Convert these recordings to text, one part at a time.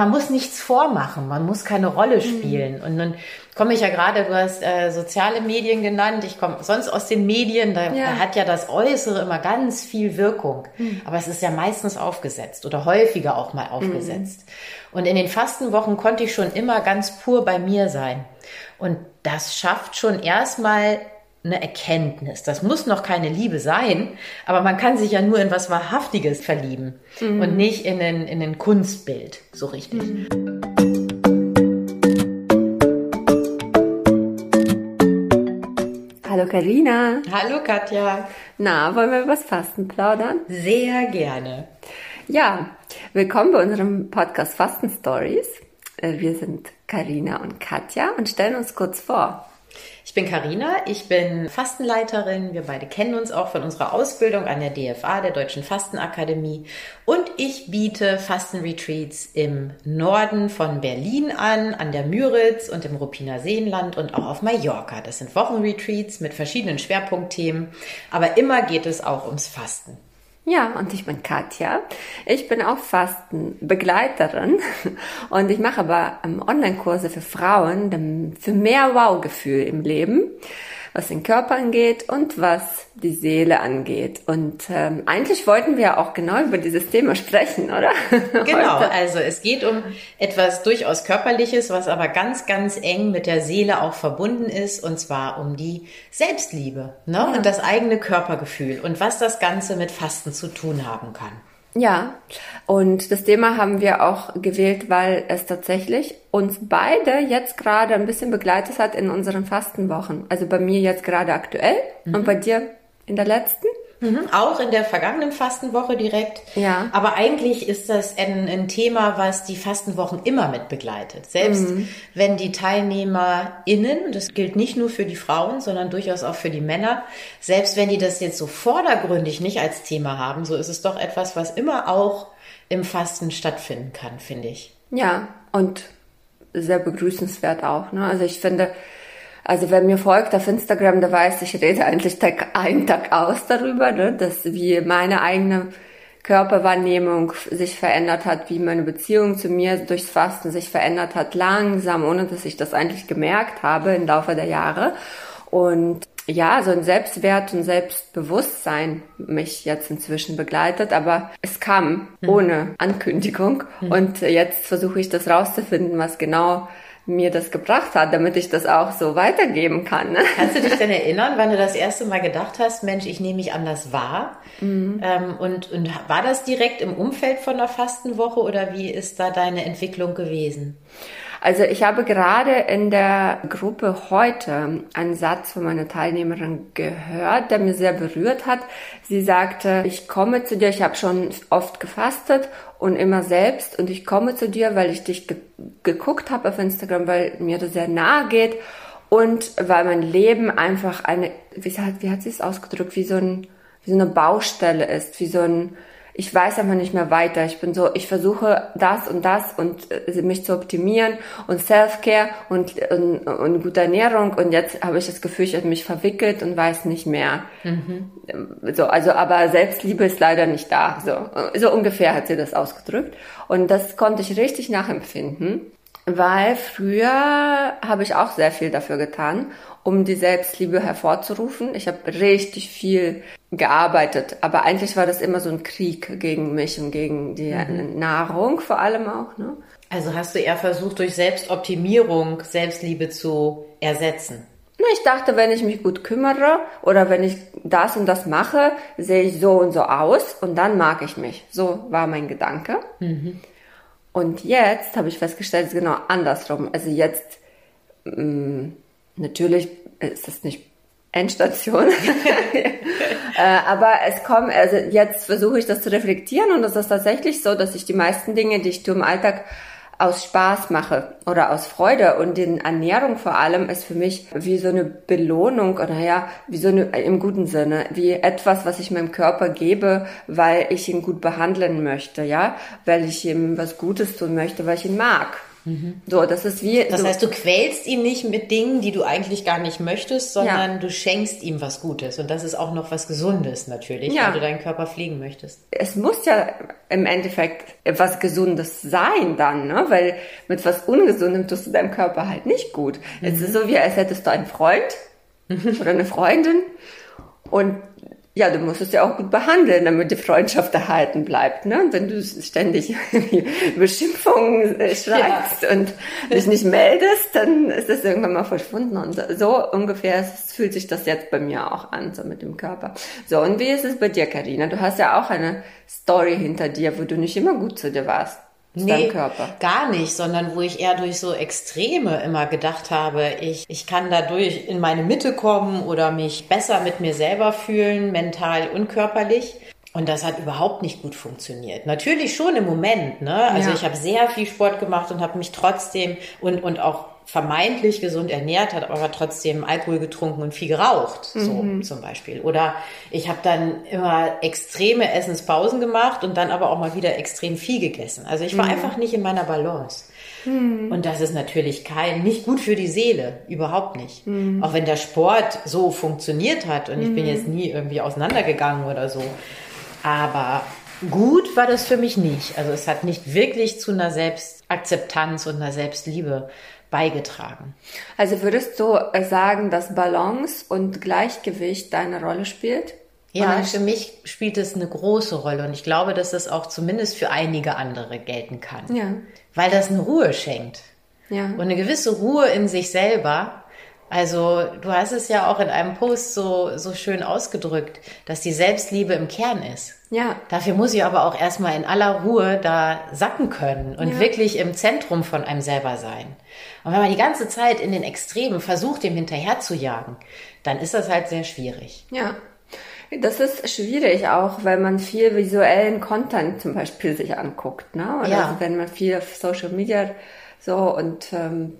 man muss nichts vormachen, man muss keine Rolle mhm. spielen. Mhm. Und nun komme ich ja gerade, du hast äh, soziale Medien genannt, ich komme sonst aus den Medien, da, ja. da, hat ja das Äußere immer ganz viel Wirkung. Mhm. Aber es ist ja meistens aufgesetzt oder häufiger auch mal aufgesetzt. Mhm. Und in den Fastenwochen konnte ich schon immer ganz pur bei mir sein. Und das schafft schon erstmal eine Erkenntnis. Das muss noch keine Liebe sein, aber man kann sich ja nur in was Wahrhaftiges verlieben mhm. und nicht in ein, in ein Kunstbild, so richtig. Mhm. Hallo Karina. Hallo Katja. Na, wollen wir über das Fasten plaudern? Sehr gerne. Ja, willkommen bei unserem Podcast Fasten Stories. Äh, wir sind Karina und Katja und stellen uns kurz vor. Ich bin Karina, ich bin Fastenleiterin. Wir beide kennen uns auch von unserer Ausbildung an der DFA, der Deutschen Fastenakademie. Und ich biete Fastenretreats im Norden von Berlin an, an der Müritz und im Ruppiner Seenland und auch auf Mallorca. Das sind Wochenretreats mit verschiedenen Schwerpunktthemen. Aber immer geht es auch ums Fasten. Ja, und ich bin Katja. Ich bin auch Fastenbegleiterin und ich mache aber ähm, Online-Kurse für Frauen für mehr Wow-Gefühl im Leben was den Körper angeht und was die Seele angeht. Und ähm, eigentlich wollten wir auch genau über dieses Thema sprechen, oder? Genau, also es geht um etwas durchaus Körperliches, was aber ganz, ganz eng mit der Seele auch verbunden ist, und zwar um die Selbstliebe ne? Ja. und das eigene Körpergefühl und was das Ganze mit Fasten zu tun haben kann. Ja, und das Thema haben wir auch gewählt, weil es tatsächlich uns beide jetzt gerade ein bisschen begleitet hat in unseren Fastenwochen. Also bei mir jetzt gerade aktuell mhm. und bei dir in der letzten. Mhm, auch in der vergangenen Fastenwoche direkt. Ja. Aber eigentlich ist das ein, ein Thema, was die Fastenwochen immer mit begleitet. Selbst mhm. wenn die TeilnehmerInnen, das gilt nicht nur für die Frauen, sondern durchaus auch für die Männer, selbst wenn die das jetzt so vordergründig nicht als Thema haben, so ist es doch etwas, was immer auch im Fasten stattfinden kann, finde ich. Ja, und sehr begrüßenswert auch. Ne? Also ich finde, also wer mir folgt auf Instagram, der weiß, ich rede eigentlich Tag ein, Tag aus darüber, ne? dass wie meine eigene Körperwahrnehmung sich verändert hat, wie meine Beziehung zu mir durchs Fasten sich verändert hat, langsam, ohne dass ich das eigentlich gemerkt habe im Laufe der Jahre. Und ja, so ein Selbstwert und Selbstbewusstsein mich jetzt inzwischen begleitet, aber es kam mhm. ohne Ankündigung mhm. und jetzt versuche ich das rauszufinden, was genau mir das gebracht hat, damit ich das auch so weitergeben kann. Ne? Kannst du dich denn erinnern, wann du das erste Mal gedacht hast, Mensch, ich nehme mich anders wahr? Mhm. Ähm, und, und war das direkt im Umfeld von der Fastenwoche oder wie ist da deine Entwicklung gewesen? Also ich habe gerade in der Gruppe heute einen Satz von meiner Teilnehmerin gehört, der mir sehr berührt hat. Sie sagte, ich komme zu dir, ich habe schon oft gefastet und immer selbst und ich komme zu dir, weil ich dich ge geguckt habe auf Instagram, weil mir das sehr nahe geht und weil mein Leben einfach eine, wie hat, wie hat sie es ausgedrückt, wie so ein, wie so eine Baustelle ist, wie so ein, ich weiß einfach nicht mehr weiter. Ich bin so, ich versuche das und das und äh, mich zu optimieren und Self-Care und, und, und gute Ernährung und jetzt habe ich das Gefühl, ich habe mich verwickelt und weiß nicht mehr. Mhm. So, also, aber Selbstliebe ist leider nicht da. So, so ungefähr hat sie das ausgedrückt und das konnte ich richtig nachempfinden. Weil früher habe ich auch sehr viel dafür getan um die Selbstliebe hervorzurufen. Ich habe richtig viel gearbeitet, aber eigentlich war das immer so ein Krieg gegen mich und gegen die mhm. Nahrung vor allem auch. Ne? Also hast du eher versucht, durch Selbstoptimierung Selbstliebe zu ersetzen? Ich dachte, wenn ich mich gut kümmere oder wenn ich das und das mache, sehe ich so und so aus und dann mag ich mich. So war mein Gedanke. Mhm. Und jetzt habe ich festgestellt, es ist genau andersrum. Also jetzt mh, mm, Natürlich ist das nicht Endstation. äh, aber es kommt, also jetzt versuche ich das zu reflektieren und es ist tatsächlich so, dass ich die meisten Dinge, die ich tue im Alltag, aus Spaß mache oder aus Freude und in Ernährung vor allem ist für mich wie so eine Belohnung oder ja, wie so eine, im guten Sinne, wie etwas, was ich meinem Körper gebe, weil ich ihn gut behandeln möchte, ja, weil ich ihm was Gutes tun möchte, weil ich ihn mag. Mhm. So, das ist wie. Das heißt, du quälst ihn nicht mit Dingen, die du eigentlich gar nicht möchtest, sondern ja. du schenkst ihm was Gutes. Und das ist auch noch was Gesundes natürlich, ja. wenn du deinen Körper pflegen möchtest. Es muss ja im Endeffekt etwas Gesundes sein dann, ne? Weil mit was Ungesundem tust du deinem Körper halt nicht gut. Mhm. Es ist so wie, als hättest du einen Freund oder eine Freundin und ja, du musst es ja auch gut behandeln, damit die Freundschaft erhalten bleibt. Ne? wenn du ständig Beschimpfungen äh, schreibst ja. und dich nicht meldest, dann ist das irgendwann mal verschwunden. Und so ungefähr fühlt sich das jetzt bei mir auch an, so mit dem Körper. So, und wie ist es bei dir, Karina? Du hast ja auch eine Story hinter dir, wo du nicht immer gut zu dir warst nee, Körper? Gar nicht, sondern wo ich eher durch so Extreme immer gedacht habe, ich, ich kann dadurch in meine Mitte kommen oder mich besser mit mir selber fühlen, mental und körperlich. Und das hat überhaupt nicht gut funktioniert. Natürlich schon im Moment, ne? Also ja. ich habe sehr viel Sport gemacht und habe mich trotzdem und, und auch vermeintlich gesund ernährt, hat aber trotzdem Alkohol getrunken und viel geraucht, so mhm. zum Beispiel. Oder ich habe dann immer extreme Essenspausen gemacht und dann aber auch mal wieder extrem viel gegessen. Also ich war mhm. einfach nicht in meiner Balance. Mhm. Und das ist natürlich kein, nicht gut für die Seele, überhaupt nicht. Mhm. Auch wenn der Sport so funktioniert hat und ich bin mhm. jetzt nie irgendwie auseinandergegangen oder so. Aber gut war das für mich nicht. Also es hat nicht wirklich zu einer Selbstakzeptanz und einer Selbstliebe beigetragen. Also würdest du sagen, dass Balance und Gleichgewicht deine Rolle spielt? Ja, für mich spielt es eine große Rolle und ich glaube, dass das auch zumindest für einige andere gelten kann. Ja. Weil das eine Ruhe schenkt. Ja. Und eine gewisse Ruhe in sich selber. Also, du hast es ja auch in einem Post so, so schön ausgedrückt, dass die Selbstliebe im Kern ist. Ja. Dafür muss ich aber auch erstmal in aller Ruhe da sacken können und ja. wirklich im Zentrum von einem selber sein. Und wenn man die ganze Zeit in den Extremen versucht, dem hinterher zu jagen, dann ist das halt sehr schwierig. Ja. Das ist schwierig auch, weil man viel visuellen Content zum Beispiel sich anguckt, ne? Oder ja. also wenn man viel auf Social Media so und ähm,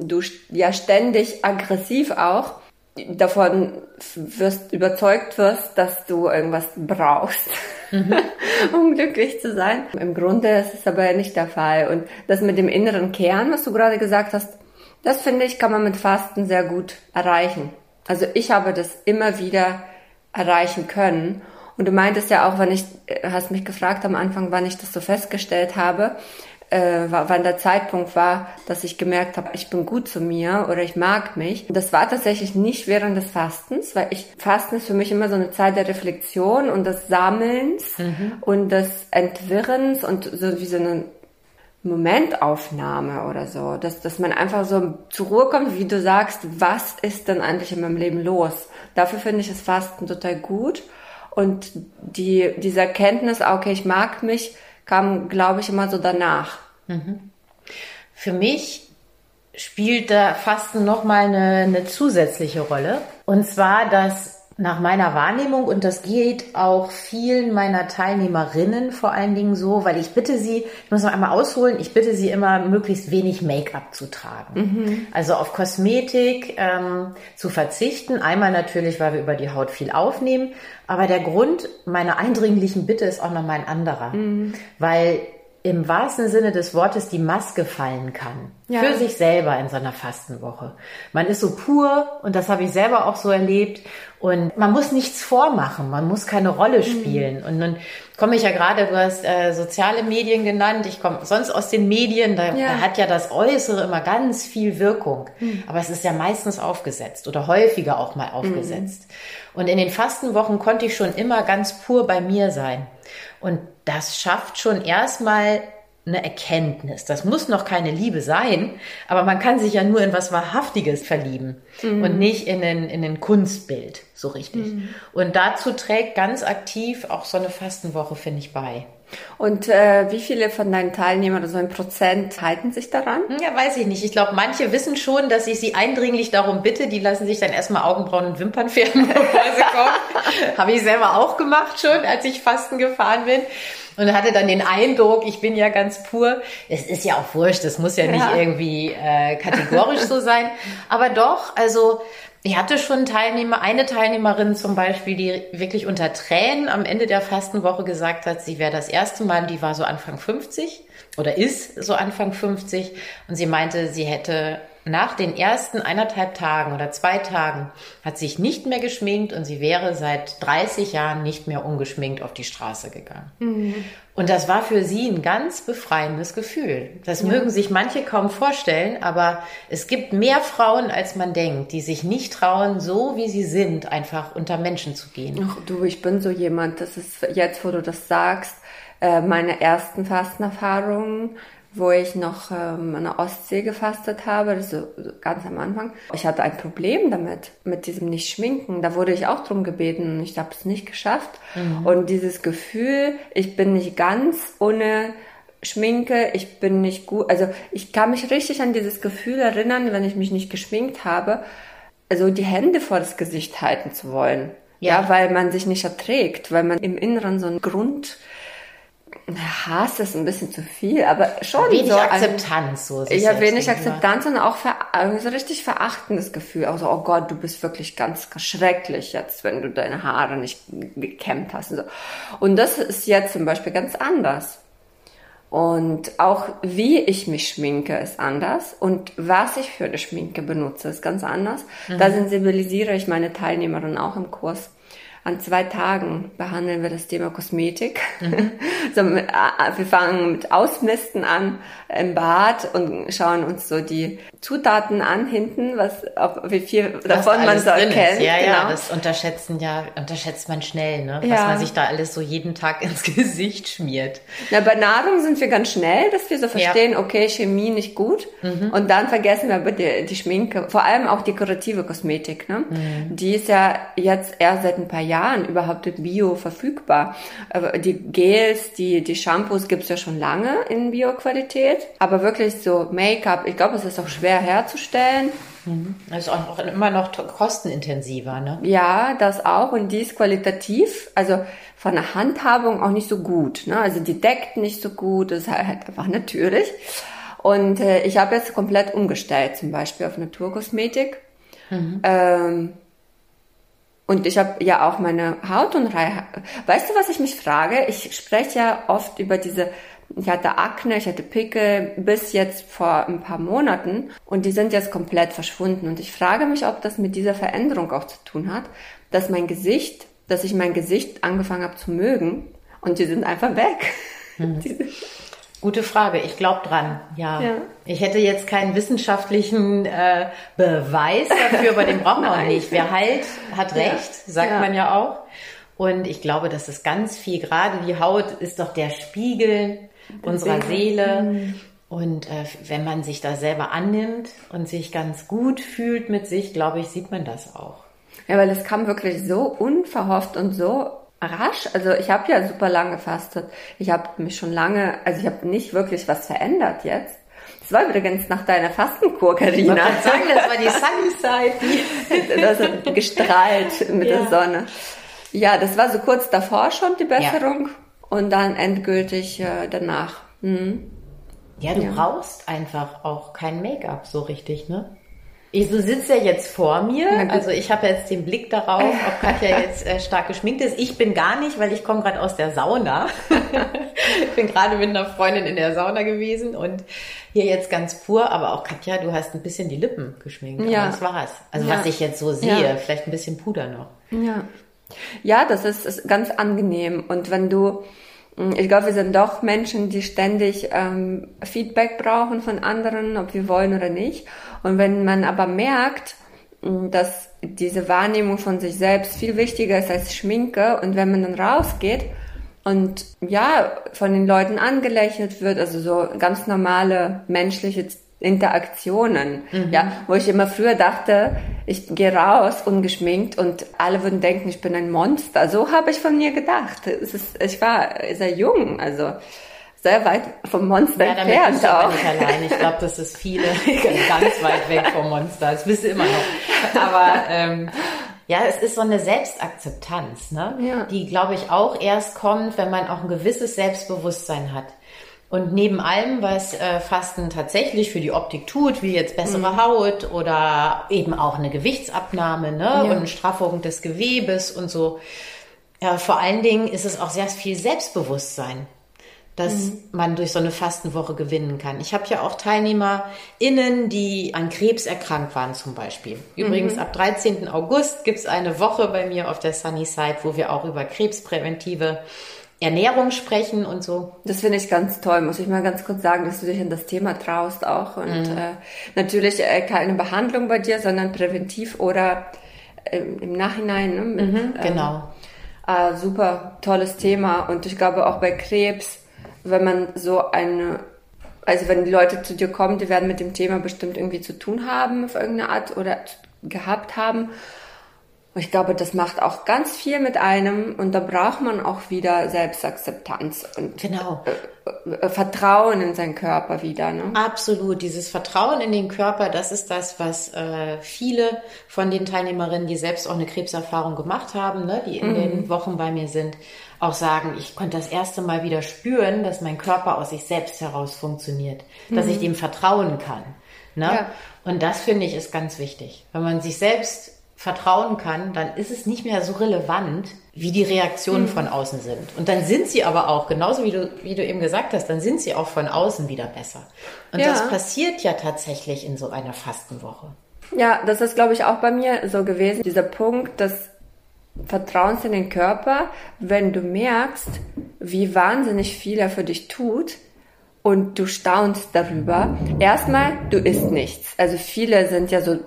du ja ständig aggressiv auch davon wirst überzeugt wirst, dass du irgendwas brauchst, mhm. um glücklich zu sein. Im Grunde ist es aber nicht der Fall. Und das mit dem inneren Kern, was du gerade gesagt hast, das finde ich, kann man mit Fasten sehr gut erreichen. Also ich habe das immer wieder erreichen können. Und du meintest ja auch, wenn ich, äh, hast mich gefragt am Anfang, wann ich das so festgestellt habe äh, wann der Zeitpunkt war, dass ich gemerkt habe, ich bin gut zu mir oder ich mag mich. Das war tatsächlich nicht während des Fastens, weil ich Fasten ist für mich immer so eine Zeit der Reflexion und des Sammelns mhm. und des Entwirrens und so wie so eine Momentaufnahme oder so, dass, dass man einfach so zur Ruhe kommt, wie du sagst, was ist denn eigentlich in meinem Leben los? Dafür finde ich das Fasten total gut und die, diese Erkenntnis, okay, ich mag mich, kam, glaube ich, immer so danach. Mhm. Für mich spielt da Fasten nochmal eine, eine zusätzliche Rolle. Und zwar, dass nach meiner Wahrnehmung, und das geht auch vielen meiner Teilnehmerinnen vor allen Dingen so, weil ich bitte sie, ich muss noch einmal ausholen, ich bitte sie immer, möglichst wenig Make-up zu tragen. Mhm. Also auf Kosmetik ähm, zu verzichten. Einmal natürlich, weil wir über die Haut viel aufnehmen, aber der Grund meiner eindringlichen Bitte ist auch nochmal ein anderer. Mhm. Weil im wahrsten Sinne des Wortes die Maske fallen kann. Ja. Für sich selber in so einer Fastenwoche. Man ist so pur und das habe ich selber auch so erlebt. Und man muss nichts vormachen, man muss keine Rolle mhm. spielen. Mhm. Und nun komme ich ja gerade, du hast äh, soziale Medien genannt, ich komme sonst aus den Medien, da, ja. da, hat ja das Äußere immer ganz viel Wirkung. Mhm. Aber es ist ja meistens aufgesetzt oder häufiger auch mal aufgesetzt. Mhm. Und in den Fastenwochen konnte ich schon immer ganz pur bei mir sein. Und das schafft schon erstmal eine Erkenntnis. Das muss noch keine Liebe sein, aber man kann sich ja nur in was Wahrhaftiges verlieben mhm. und nicht in ein, in ein Kunstbild, so richtig. Mhm. Und dazu trägt ganz aktiv auch so eine Fastenwoche, finde ich, bei. Und äh, wie viele von deinen Teilnehmern oder so ein Prozent halten sich daran? Ja, weiß ich nicht. Ich glaube, manche wissen schon, dass ich sie eindringlich darum bitte. Die lassen sich dann erstmal Augenbrauen und Wimpern färben, bevor sie kommen. Habe ich selber auch gemacht schon, als ich Fasten gefahren bin. Und hatte dann den Eindruck, ich bin ja ganz pur. Es ist ja auch wurscht, das muss ja, ja. nicht irgendwie äh, kategorisch so sein. Aber doch, also Ich hatte schon Teilnehmer, eine Teilnehmerin zum Beispiel, die wirklich unter Tränen am Ende der Fastenwoche gesagt hat, sie wäre das erste Mal, die war so Anfang 50 oder ist so Anfang 50 und sie meinte, sie hätte nach den ersten eineinhalb Tagen oder zwei Tagen hat sich nicht mehr geschminkt und sie wäre seit 30 Jahren nicht mehr ungeschminkt auf die Straße gegangen. Mhm. Und das war für sie ein ganz befreiendes Gefühl. Das ja. mögen sich manche kaum vorstellen, aber es gibt mehr Frauen, als man denkt, die sich nicht trauen, so wie sie sind, einfach unter Menschen zu gehen. Ach du, ich bin so jemand, das ist jetzt, wo du das sagst, äh, meine ersten Fastenerfahrungen wo ich noch ähm, an der Ostsee gefastet habe, so ganz am Anfang. Ich hatte ein Problem damit, mit diesem Nicht-Schminken. Da wurde ich auch drum gebeten und ich habe es nicht geschafft. Mhm. Und dieses Gefühl, ich bin nicht ganz ohne Schminke, ich bin nicht gut. Also ich kann mich richtig an dieses Gefühl erinnern, wenn ich mich nicht geschminkt habe, also die Hände vor das Gesicht halten zu wollen. Ja, ja weil man sich nicht erträgt, weil man im Inneren so ein Grund Hass ist ein bisschen zu viel, aber schon wenig so Akzeptanz. So ich habe wenig Akzeptanz und auch ver so richtig verachtendes Gefühl. Also, oh Gott, du bist wirklich ganz schrecklich jetzt, wenn du deine Haare nicht gekämmt hast. Und, so. und das ist jetzt zum Beispiel ganz anders. Und auch wie ich mich schminke ist anders und was ich für eine Schminke benutze ist ganz anders. Mhm. Da sensibilisiere ich meine Teilnehmerinnen auch im Kurs. An zwei Tagen behandeln wir das Thema Kosmetik. Mhm. so, äh, wir fangen mit Ausmisten an im Bad und schauen uns so die Zutaten an hinten, was, ob, wie viel davon man so erkennt. Ja, genau. ja, das unterschätzen ja, unterschätzt man schnell, ne? Was ja. man sich da alles so jeden Tag ins Gesicht schmiert. Na, bei Nahrung sind wir ganz schnell, dass wir so verstehen, ja. okay, Chemie nicht gut. Mhm. Und dann vergessen wir aber die, Schminke, vor allem auch dekorative Kosmetik, ne? Mhm. Die ist ja jetzt erst seit ein paar Jahren überhaupt Bio verfügbar. Die Gels, die, die Shampoos gibt's ja schon lange in Bio-Qualität. Aber wirklich so Make-up, ich glaube, es ist auch schwer herzustellen. Mhm. Das ist auch immer noch kostenintensiver, ne? Ja, das auch. Und die ist qualitativ, also von der Handhabung auch nicht so gut. Ne? Also die deckt nicht so gut, das ist halt einfach natürlich. Und äh, ich habe jetzt komplett umgestellt, zum Beispiel auf Naturkosmetik. Mhm. Ähm, und ich habe ja auch meine Hautunreihe. Weißt du, was ich mich frage? Ich spreche ja oft über diese, ich hatte Akne, ich hatte Pickel bis jetzt vor ein paar Monaten und die sind jetzt komplett verschwunden. Und ich frage mich, ob das mit dieser Veränderung auch zu tun hat, dass mein Gesicht, dass ich mein Gesicht angefangen habe zu mögen und die sind einfach weg. Mhm. Gute Frage. Ich glaube dran. Ja. ja. Ich hätte jetzt keinen wissenschaftlichen äh, Beweis dafür, aber den brauchen wir auch nicht. Wer heilt, hat recht, sagt ja. man ja auch. Und ich glaube, dass es ganz viel, gerade die Haut ist doch der Spiegel unserer Seele. Mhm. Und äh, wenn man sich da selber annimmt und sich ganz gut fühlt mit sich, glaube ich, sieht man das auch. Ja, weil es kam wirklich so unverhofft und so rasch. Also ich habe ja super lange gefastet. Ich habe mich schon lange, also ich habe nicht wirklich was verändert jetzt. Das war übrigens nach deiner Fastenkur, Karina. Ich sagen, das war die Sunny Side. das hat gestrahlt mit ja. der Sonne. Ja, das war so kurz davor schon die Besserung ja. Und dann endgültig äh, danach. Mhm. Ja, du ja. brauchst einfach auch kein Make-up so richtig, ne? Ich so sitze ja jetzt vor mir, also ich habe jetzt den Blick darauf, ob Katja jetzt äh, stark geschminkt ist. Ich bin gar nicht, weil ich komme gerade aus der Sauna. ich bin gerade mit einer Freundin in der Sauna gewesen und hier jetzt ganz pur, aber auch Katja, du hast ein bisschen die Lippen geschminkt. Ja. das war's. Also ja. was ich jetzt so sehe, ja. vielleicht ein bisschen Puder noch. Ja. Ja, das ist, ist ganz angenehm. Und wenn du ich glaube, wir sind doch Menschen, die ständig ähm, Feedback brauchen von anderen, ob wir wollen oder nicht. Und wenn man aber merkt, hm, dass diese Wahrnehmung von sich selbst viel wichtiger ist als Schminke und wenn man dann rausgeht und ja, von den Leuten angelächelt wird, also so ganz normale menschliche Interaktionen, mhm. ja, wo ich immer früher dachte, ich gehe raus ungeschminkt und alle würden denken, ich bin ein Monster. So habe ich von mir gedacht. Ist, ich war sehr jung, also sehr weit vom Monster ja, entfernt auch. Nicht allein. Ich glaube, das ist viele ganz weit weg vom Monster. Das bist du immer noch. Aber ähm, ja, es ist so eine Selbstakzeptanz, ne? Ja. die, glaube ich, auch erst kommt, wenn man auch ein gewisses Selbstbewusstsein hat. Und neben allem, was äh, Fasten tatsächlich für die Optik tut, wie jetzt bessere mhm. Haut oder eben auch eine Gewichtsabnahme ne? Ja. und eine Straffung des Gewebes und so, ja, vor allen Dingen ist es auch sehr viel Selbstbewusstsein dass mhm. man durch so eine Fastenwoche gewinnen kann. Ich habe ja auch TeilnehmerInnen, die an Krebs erkrankt waren zum Beispiel. Übrigens, mhm. ab 13. August gibt's eine Woche bei mir auf der Sunny Side, wo wir auch über krebspräventive Ernährung sprechen und so. Das finde ich ganz toll, muss ich mal ganz kurz sagen, dass du dich in das Thema traust auch. Und mhm. äh, natürlich äh, keine Behandlung bei dir, sondern präventiv oder äh, im Nachhinein. Ne, mit, mhm, genau. Ähm, super tolles Thema. Und ich glaube auch bei Krebs wenn man so eine, also wenn die Leute zu dir kommen, die werden mit dem Thema bestimmt irgendwie zu tun haben auf irgendeine Art oder gehabt haben. Und ich glaube, das macht auch ganz viel mit einem und da braucht man auch wieder Selbstakzeptanz und genau. Äh, äh, Vertrauen in seinen Körper wieder. Ne? Absolut, dieses Vertrauen in den Körper, das ist das, was äh, viele von den Teilnehmerinnen, die selbst auch eine Krebserfahrung gemacht haben, ne, die in mhm. den Wochen bei mir sind, auch sagen, ich konnte das erste Mal wieder spüren, dass mein Körper aus sich selbst heraus funktioniert, mhm. dass ich mhm. dem vertrauen kann. Ne? Ja. Und das finde ich ist ganz wichtig. Wenn man sich selbst vertrauen kann, dann ist es nicht mehr so relevant, wie die Reaktionen mhm. von außen sind. Und dann sind sie aber auch, genauso wie du, wie du eben gesagt hast, dann sind sie auch von außen wieder besser. Und ja. das passiert ja tatsächlich in so einer Fastenwoche. Ja, das ist, glaube ich, auch bei mir so gewesen. Dieser Punkt, dass Vertrauens in den Körper, wenn du merkst, wie wahnsinnig viel er für dich tut und du staunst darüber. Erstmal, du isst nichts. Also viele sind ja so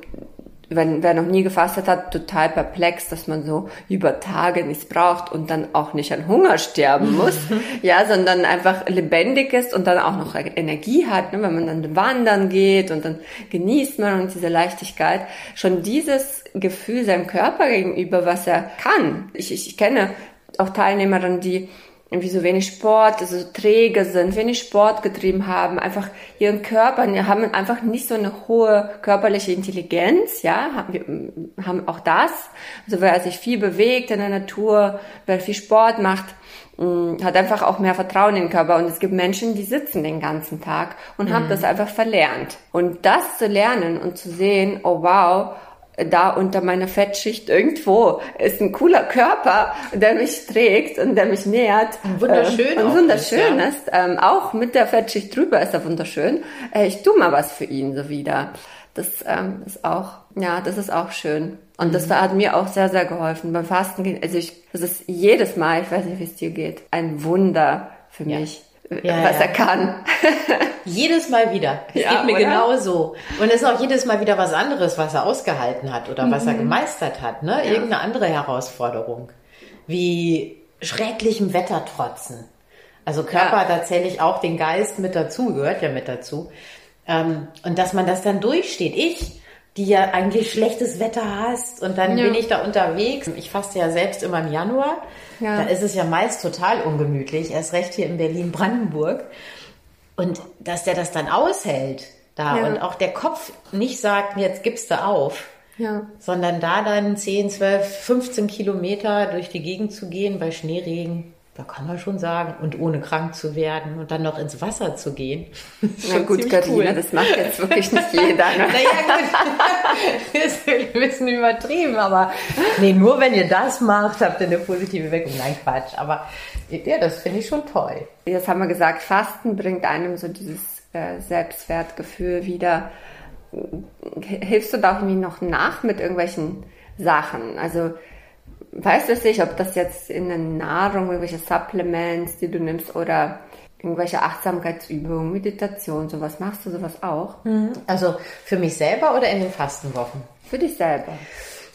wenn wer noch nie gefastet hat, total perplex, dass man so über Tage nichts braucht und dann auch nicht an Hunger sterben muss, ja, sondern einfach lebendig ist und dann auch noch Energie hat, ne, wenn man dann wandern geht und dann genießt man und diese Leichtigkeit. Schon dieses Gefühl seinem Körper gegenüber, was er kann. Ich, ich, ich kenne auch Teilnehmerinnen, die irgendwie so wenig Sport, also träge sind, wenig Sport getrieben haben, einfach ihren Körper, haben einfach nicht so eine hohe körperliche Intelligenz, ja, haben, haben auch das. Also wer sich viel bewegt in der Natur, wer viel Sport macht, mm, hat einfach auch mehr Vertrauen in den Körper. Und es gibt Menschen, die sitzen den ganzen Tag und mhm. haben das einfach verlernt. Und das zu lernen und zu sehen, oh wow, da unter meiner Fettschicht irgendwo ist ein cooler Körper, der mich trägt und der mich nährt. Wunderschön. Äh, und wunderschön ist. Ja. Ähm, auch mit der Fettschicht drüber ist er wunderschön. Äh, ich tu mal was für ihn so wieder. Das ähm, ist auch, ja, das ist auch schön. Und mhm. das hat mir auch sehr, sehr geholfen beim Fasten. Also ich, das ist jedes Mal, ich weiß nicht, wie es dir geht, ein Wunder für ja. mich ja, was ja. er kann. jedes Mal wieder. Es ja, geht mir genau so. Und es ist auch jedes Mal wieder was anderes, was er ausgehalten hat oder mhm. was er mhm. gemeistert hat. Ne? Irgendeine andere Herausforderung. Wie schrecklichem Wetter trotzen. Also Körper, da zähle ich auch den Geist mit dazu, gehört ja mit dazu. Ähm, und dass man das dann durchsteht. Ich, die ja eigentlich schlechtes Wetter hast und dann bin ich da unterwegs. Ich faste ja selbst immer im Januar. Ja. Da ist es ja meist total ungemütlich, erst recht hier in Berlin-Brandenburg. Und dass der das dann aushält da ja. und auch der Kopf nicht sagt, jetzt gibst du auf, ja. sondern da dann 10, 12, 15 Kilometer durch die Gegend zu gehen bei Schneeregen, da kann man schon sagen, und ohne krank zu werden und dann noch ins Wasser zu gehen. Na gut, Katharina, cool. das macht jetzt wirklich nicht jeder. Ne? naja, gut. das ist ein bisschen übertrieben, aber nee, nur wenn ihr das macht, habt ihr eine positive Wirkung. Nein, Quatsch. Aber ja, das finde ich schon toll. Jetzt haben wir gesagt, Fasten bringt einem so dieses äh, Selbstwertgefühl wieder. Hilfst du da irgendwie noch nach mit irgendwelchen Sachen? Also weiß es nicht, ob das jetzt in der Nahrung, irgendwelche Supplements, die du nimmst oder irgendwelche Achtsamkeitsübungen, Meditation, sowas machst du sowas auch? Mhm. Also für mich selber oder in den Fastenwochen? Für dich selber.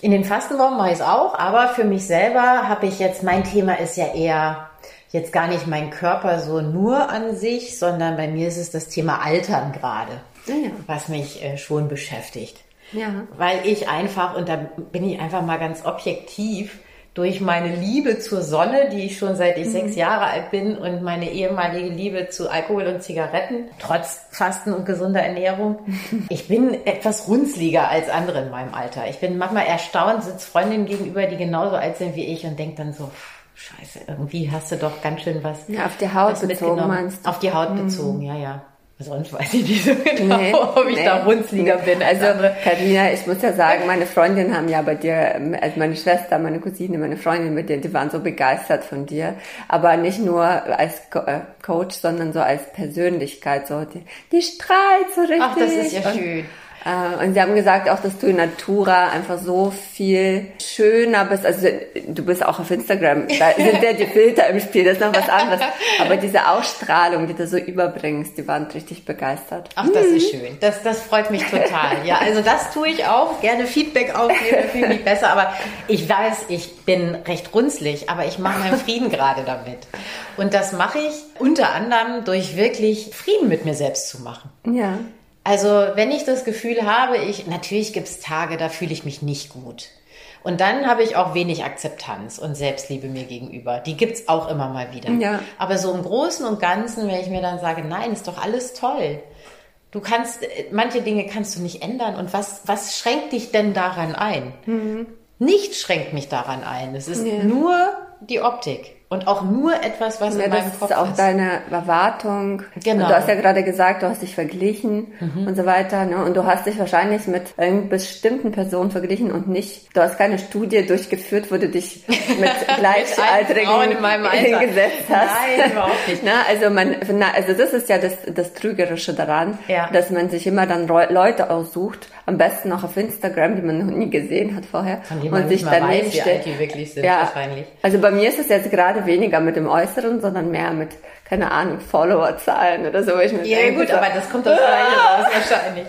In den Fastenwochen mache ich es auch, aber für mich selber habe ich jetzt, mein Thema ist ja eher jetzt gar nicht mein Körper so nur an sich, sondern bei mir ist es das Thema Altern gerade, ja. was mich äh, schon beschäftigt. Ja. Weil ich einfach, und da bin ich einfach mal ganz objektiv, durch meine Liebe zur Sonne, die ich schon seit ich mhm. sechs Jahre alt bin und meine ehemalige Liebe zu Alkohol und Zigaretten, trotz Fasten und gesunder Ernährung. Ich bin etwas runzliger als andere in meinem Alter. Ich bin manchmal erstaunt, sitzt Freundinnen gegenüber, die genauso alt sind wie ich und denkt dann so, Scheiße, irgendwie hast du doch ganz schön was. Ja, auf die Haut bezogen meinst du? Auf die Haut mhm. bezogen, ja, ja. Sonst weiß ich nicht so genau, nee, ob ich nee, da runzliger nee. bin. Also, Karina, ich muss ja sagen, meine Freundinnen haben ja bei dir, also meine Schwester, meine Cousine, meine Freundin mit dir, die waren so begeistert von dir. Aber nicht nur als Co äh, Coach, sondern so als Persönlichkeit, so, die, die strahlt so richtig. Ach, das ist ja schön. Äh, und sie haben gesagt auch, dass du in Natura einfach so viel schöner bist. Also du bist auch auf Instagram, da sind ja die Filter im Spiel, das ist noch was anderes. Aber diese Ausstrahlung, die du so überbringst, die waren richtig begeistert. Ach, das ist schön. Das, das freut mich total. Ja, also das tue ich auch. Gerne Feedback aufgeben, finde ich besser. Aber ich weiß, ich bin recht runzlig, aber ich mache meinen Frieden gerade damit. Und das mache ich unter anderem durch wirklich Frieden mit mir selbst zu machen. Ja. Also wenn ich das Gefühl habe, ich natürlich gibt es Tage, da fühle ich mich nicht gut. Und dann habe ich auch wenig Akzeptanz und Selbstliebe mir gegenüber. Die gibt's auch immer mal wieder. Ja. Aber so im Großen und Ganzen, wenn ich mir dann sage, nein, ist doch alles toll. Du kannst, äh, manche Dinge kannst du nicht ändern. Und was, was schränkt dich denn daran ein? Mhm. Nichts schränkt mich daran ein. Es ist ja. nur die Optik. Und auch nur etwas, was ja, in meinem Kopf ist. Das ist auch deine Erwartung. Genau. Und du hast ja gerade gesagt, du hast dich verglichen mhm. und so weiter. Ne? Und du hast dich wahrscheinlich mit einer bestimmten Person verglichen und nicht, du hast keine Studie durchgeführt, wo du dich mit Gleichaltrigen hingesetzt hast. Nein, überhaupt nicht. Na, also, man, na, also das ist ja das, das Trügerische daran, ja. dass man sich immer dann Leute aussucht, am besten auch auf Instagram, die man noch nie gesehen hat vorher. Von und sich dann weiß, alt die wirklich sind, ja. wahrscheinlich. Also bei mir ist es jetzt gerade weniger mit dem Äußeren, sondern mehr mit, keine Ahnung, Followerzahlen oder so. Ich mir ja, denke, gut, aber das kommt aus ah! raus wahrscheinlich.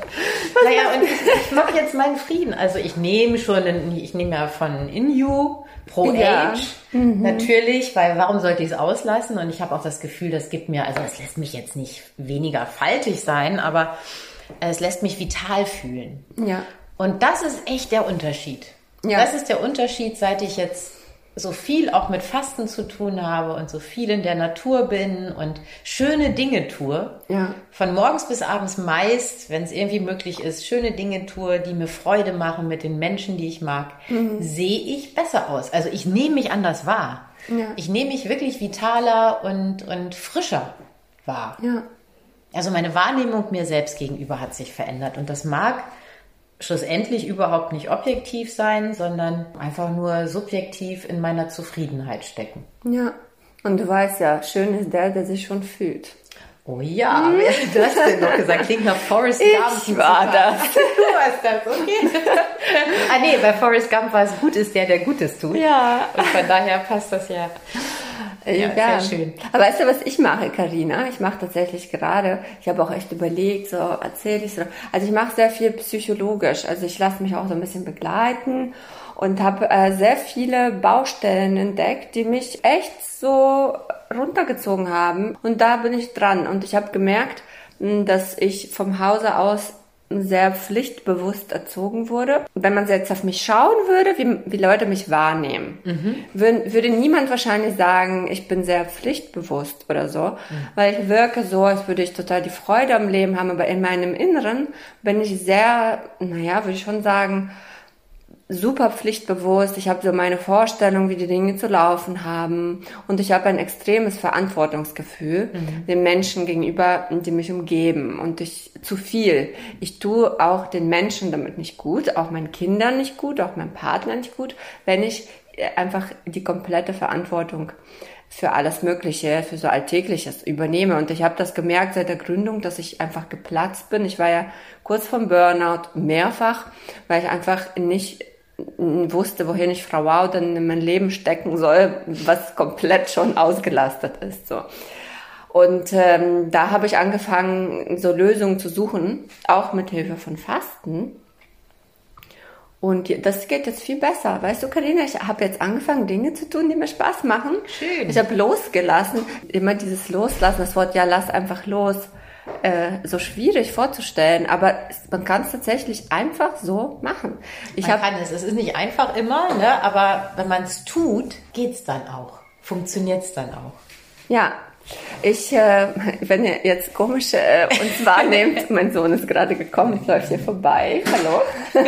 naja, und ich, ich mache jetzt meinen Frieden. Also ich nehme schon, einen, ich nehme ja von InU Pro ja. Age mhm. natürlich, weil warum sollte ich es auslassen? Und ich habe auch das Gefühl, das gibt mir, also es lässt mich jetzt nicht weniger faltig sein, aber es lässt mich vital fühlen. Ja. Und das ist echt der Unterschied. Ja. Das ist der Unterschied, seit ich jetzt so viel auch mit Fasten zu tun habe und so viel in der Natur bin und schöne Dinge tue. Ja. Von morgens bis abends meist, wenn es irgendwie möglich ist, schöne Dinge tue, die mir Freude machen mit den Menschen, die ich mag, mhm. sehe ich besser aus. Also ich nehme mich anders wahr. Ja. Ich nehme mich wirklich vitaler und, und frischer wahr. Ja. Also meine Wahrnehmung mir selbst gegenüber hat sich verändert und das mag schlussendlich überhaupt nicht objektiv sein, sondern einfach nur subjektiv in meiner Zufriedenheit stecken. Ja, und du weißt ja, schön ist der, der sich schon fühlt. Oh ja, wer hat das denn noch gesagt? Klingt nach Forrest Gump. Ich war das. Du warst das, okay. ah nee, bei Forrest Gump war es gut ist der, der Gutes tut. Ja. Und von daher passt das ja. Ja, ja, sehr schön. Aber weißt du, was ich mache, Karina? Ich mache tatsächlich gerade, ich habe auch echt überlegt, so erzähle ich so. Also ich mache sehr viel psychologisch. Also ich lasse mich auch so ein bisschen begleiten und habe äh, sehr viele Baustellen entdeckt, die mich echt so runtergezogen haben. Und da bin ich dran. Und ich habe gemerkt, dass ich vom Hause aus sehr pflichtbewusst erzogen wurde. Wenn man jetzt auf mich schauen würde, wie, wie Leute mich wahrnehmen, mhm. würde, würde niemand wahrscheinlich sagen, ich bin sehr pflichtbewusst oder so, mhm. weil ich wirke so, als würde ich total die Freude am Leben haben, aber in meinem Inneren bin ich sehr, naja, würde ich schon sagen, super pflichtbewusst. Ich habe so meine Vorstellung, wie die Dinge zu laufen haben. Und ich habe ein extremes Verantwortungsgefühl mhm. den Menschen gegenüber, die mich umgeben. Und ich zu viel. Ich tue auch den Menschen damit nicht gut, auch meinen Kindern nicht gut, auch meinem Partner nicht gut, wenn ich einfach die komplette Verantwortung für alles Mögliche, für so Alltägliches übernehme. Und ich habe das gemerkt seit der Gründung, dass ich einfach geplatzt bin. Ich war ja kurz vom Burnout mehrfach, weil ich einfach nicht wusste, wohin ich Frau Wow dann in mein Leben stecken soll, was komplett schon ausgelastet ist. So. Und ähm, da habe ich angefangen, so Lösungen zu suchen, auch mit Hilfe von Fasten. Und das geht jetzt viel besser. Weißt du, Karina, ich habe jetzt angefangen, Dinge zu tun, die mir Spaß machen. Schön. Ich habe losgelassen. Immer dieses Loslassen, das Wort, ja, lass einfach los äh, so schwierig vorzustellen, aber man kann es tatsächlich einfach so machen. Ich man kann es. Es ist nicht einfach immer, ne? aber wenn man es tut, geht es dann auch. Funktioniert es dann auch. Ja, ich, äh, wenn ihr jetzt komisch äh, uns wahrnehmt, mein Sohn ist gerade gekommen, ich läuft hier vorbei. Hallo.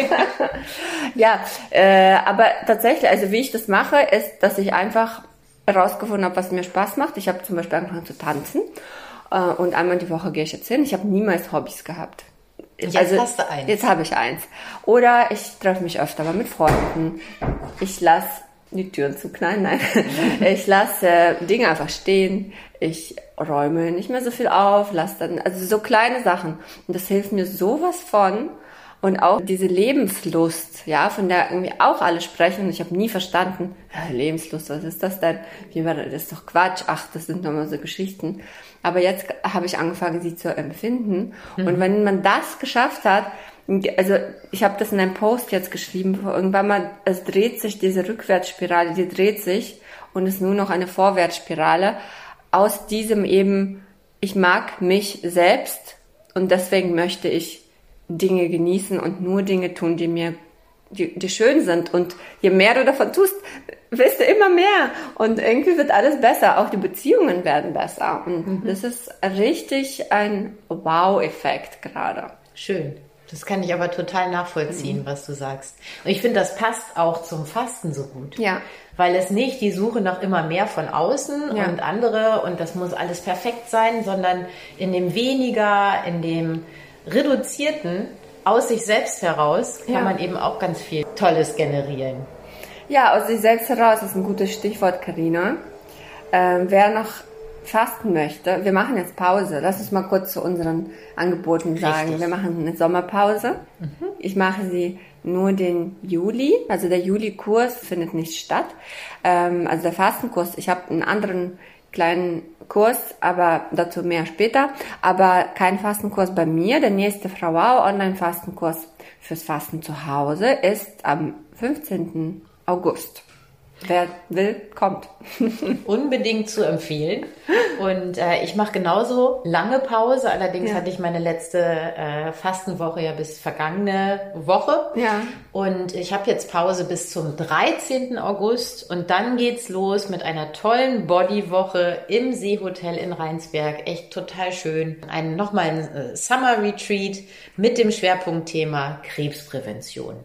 ja, äh, aber tatsächlich, also wie ich das mache, ist, dass ich einfach herausgefunden habe, was mir Spaß macht. Ich habe zum Beispiel angefangen zu tanzen und einmal die Woche gehe ich jetzt hin. Ich habe niemals Hobbys gehabt. Jetzt also, hast du eins. Jetzt habe ich eins. Oder ich treffe mich öfter mal mit Freunden. Ich lasse die Türen zu knallen, nein. ich lasse äh, Dinge einfach stehen. Ich räume nicht mehr so viel auf, lasse dann, also so kleine Sachen. Und das hilft mir sowas von. Und auch diese Lebenslust, ja, von der irgendwie auch alle sprechen. Und ich habe nie verstanden, Lebenslust, was ist das denn? Wie war das? das ist doch Quatsch. Ach, das sind nur so Geschichten. Aber jetzt habe ich angefangen, sie zu empfinden. Mhm. Und wenn man das geschafft hat, also ich habe das in einem Post jetzt geschrieben, irgendwann mal, es dreht sich diese Rückwärtsspirale, die dreht sich und ist nur noch eine Vorwärtsspirale. Aus diesem eben, ich mag mich selbst und deswegen möchte ich Dinge genießen und nur Dinge tun, die mir die, die schön sind. Und je mehr du davon tust, willst du immer mehr. Und irgendwie wird alles besser. Auch die Beziehungen werden besser. Und mhm. das ist richtig ein Wow-Effekt gerade. Schön. Das kann ich aber total nachvollziehen, mhm. was du sagst. Und ich finde, das passt auch zum Fasten so gut. Ja. Weil es nicht die Suche nach immer mehr von außen ja. und andere und das muss alles perfekt sein, sondern in dem weniger, in dem reduzierten, aus sich selbst heraus kann ja. man eben auch ganz viel Tolles generieren. Ja, aus sich selbst heraus ist ein gutes Stichwort, Karina. Ähm, wer noch fasten möchte, wir machen jetzt Pause. Lass uns mal kurz zu unseren Angeboten sagen. Richtig. Wir machen eine Sommerpause. Mhm. Ich mache sie nur den Juli. Also der Juli-Kurs findet nicht statt. Ähm, also der Fastenkurs. Ich habe einen anderen kleinen Kurs, aber dazu mehr später. Aber kein Fastenkurs bei mir. Der nächste Frau Online-Fastenkurs fürs Fasten zu Hause ist am 15. August. Wer will, kommt. Unbedingt zu empfehlen. Und äh, ich mache genauso lange Pause. Allerdings ja. hatte ich meine letzte äh, Fastenwoche ja bis vergangene Woche. Ja. Und ich habe jetzt Pause bis zum 13. August. Und dann geht's los mit einer tollen Bodywoche im Seehotel in Rheinsberg. Echt total schön. Ein nochmal ein äh, Summer Retreat mit dem Schwerpunktthema Krebsprävention.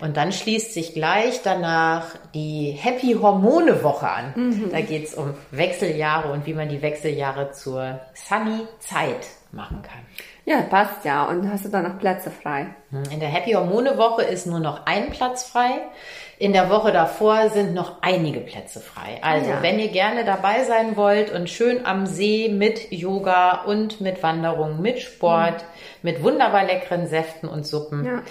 Und dann schließt sich gleich danach die Happy Hormone Woche an. Mhm. Da geht es um Wechseljahre und wie man die Wechseljahre zur Sunny Zeit machen kann. Ja, passt ja. Und hast du da noch Plätze frei? Hm, in der Happy Hormone Woche ist nur noch ein Platz frei. In der Woche davor sind noch einige Plätze frei. Also, ja. wenn ihr gerne dabei sein wollt und schön am See mit Yoga und mit Wanderung, mit Sport, mhm. mit wunderbar leckeren Säften und Suppen, ja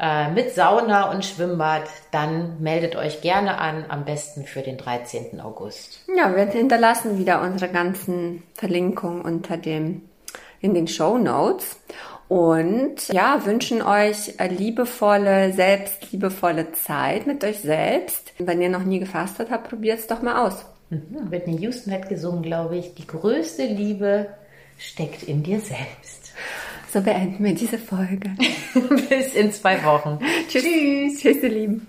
äh, mit Sauna und Schwimmbad, dann meldet euch gerne an, am besten für den 13. August. Ja, wir hinterlassen wieder unsere ganzen Verlinkungen unter dem, in den Show Notes. Und ja, wünschen euch liebevolle, selbstliebevolle Zeit mit euch selbst. Wenn ihr noch nie gefastet habt, probiert es doch mal aus. Mhm. Whitney Houston hat gesungen, glaube ich, die größte Liebe steckt in dir selbst. So beenden wir diese Folge. Bis in zwei Wochen. Tschüss. Tschüss, Tschüss ihr Lieben.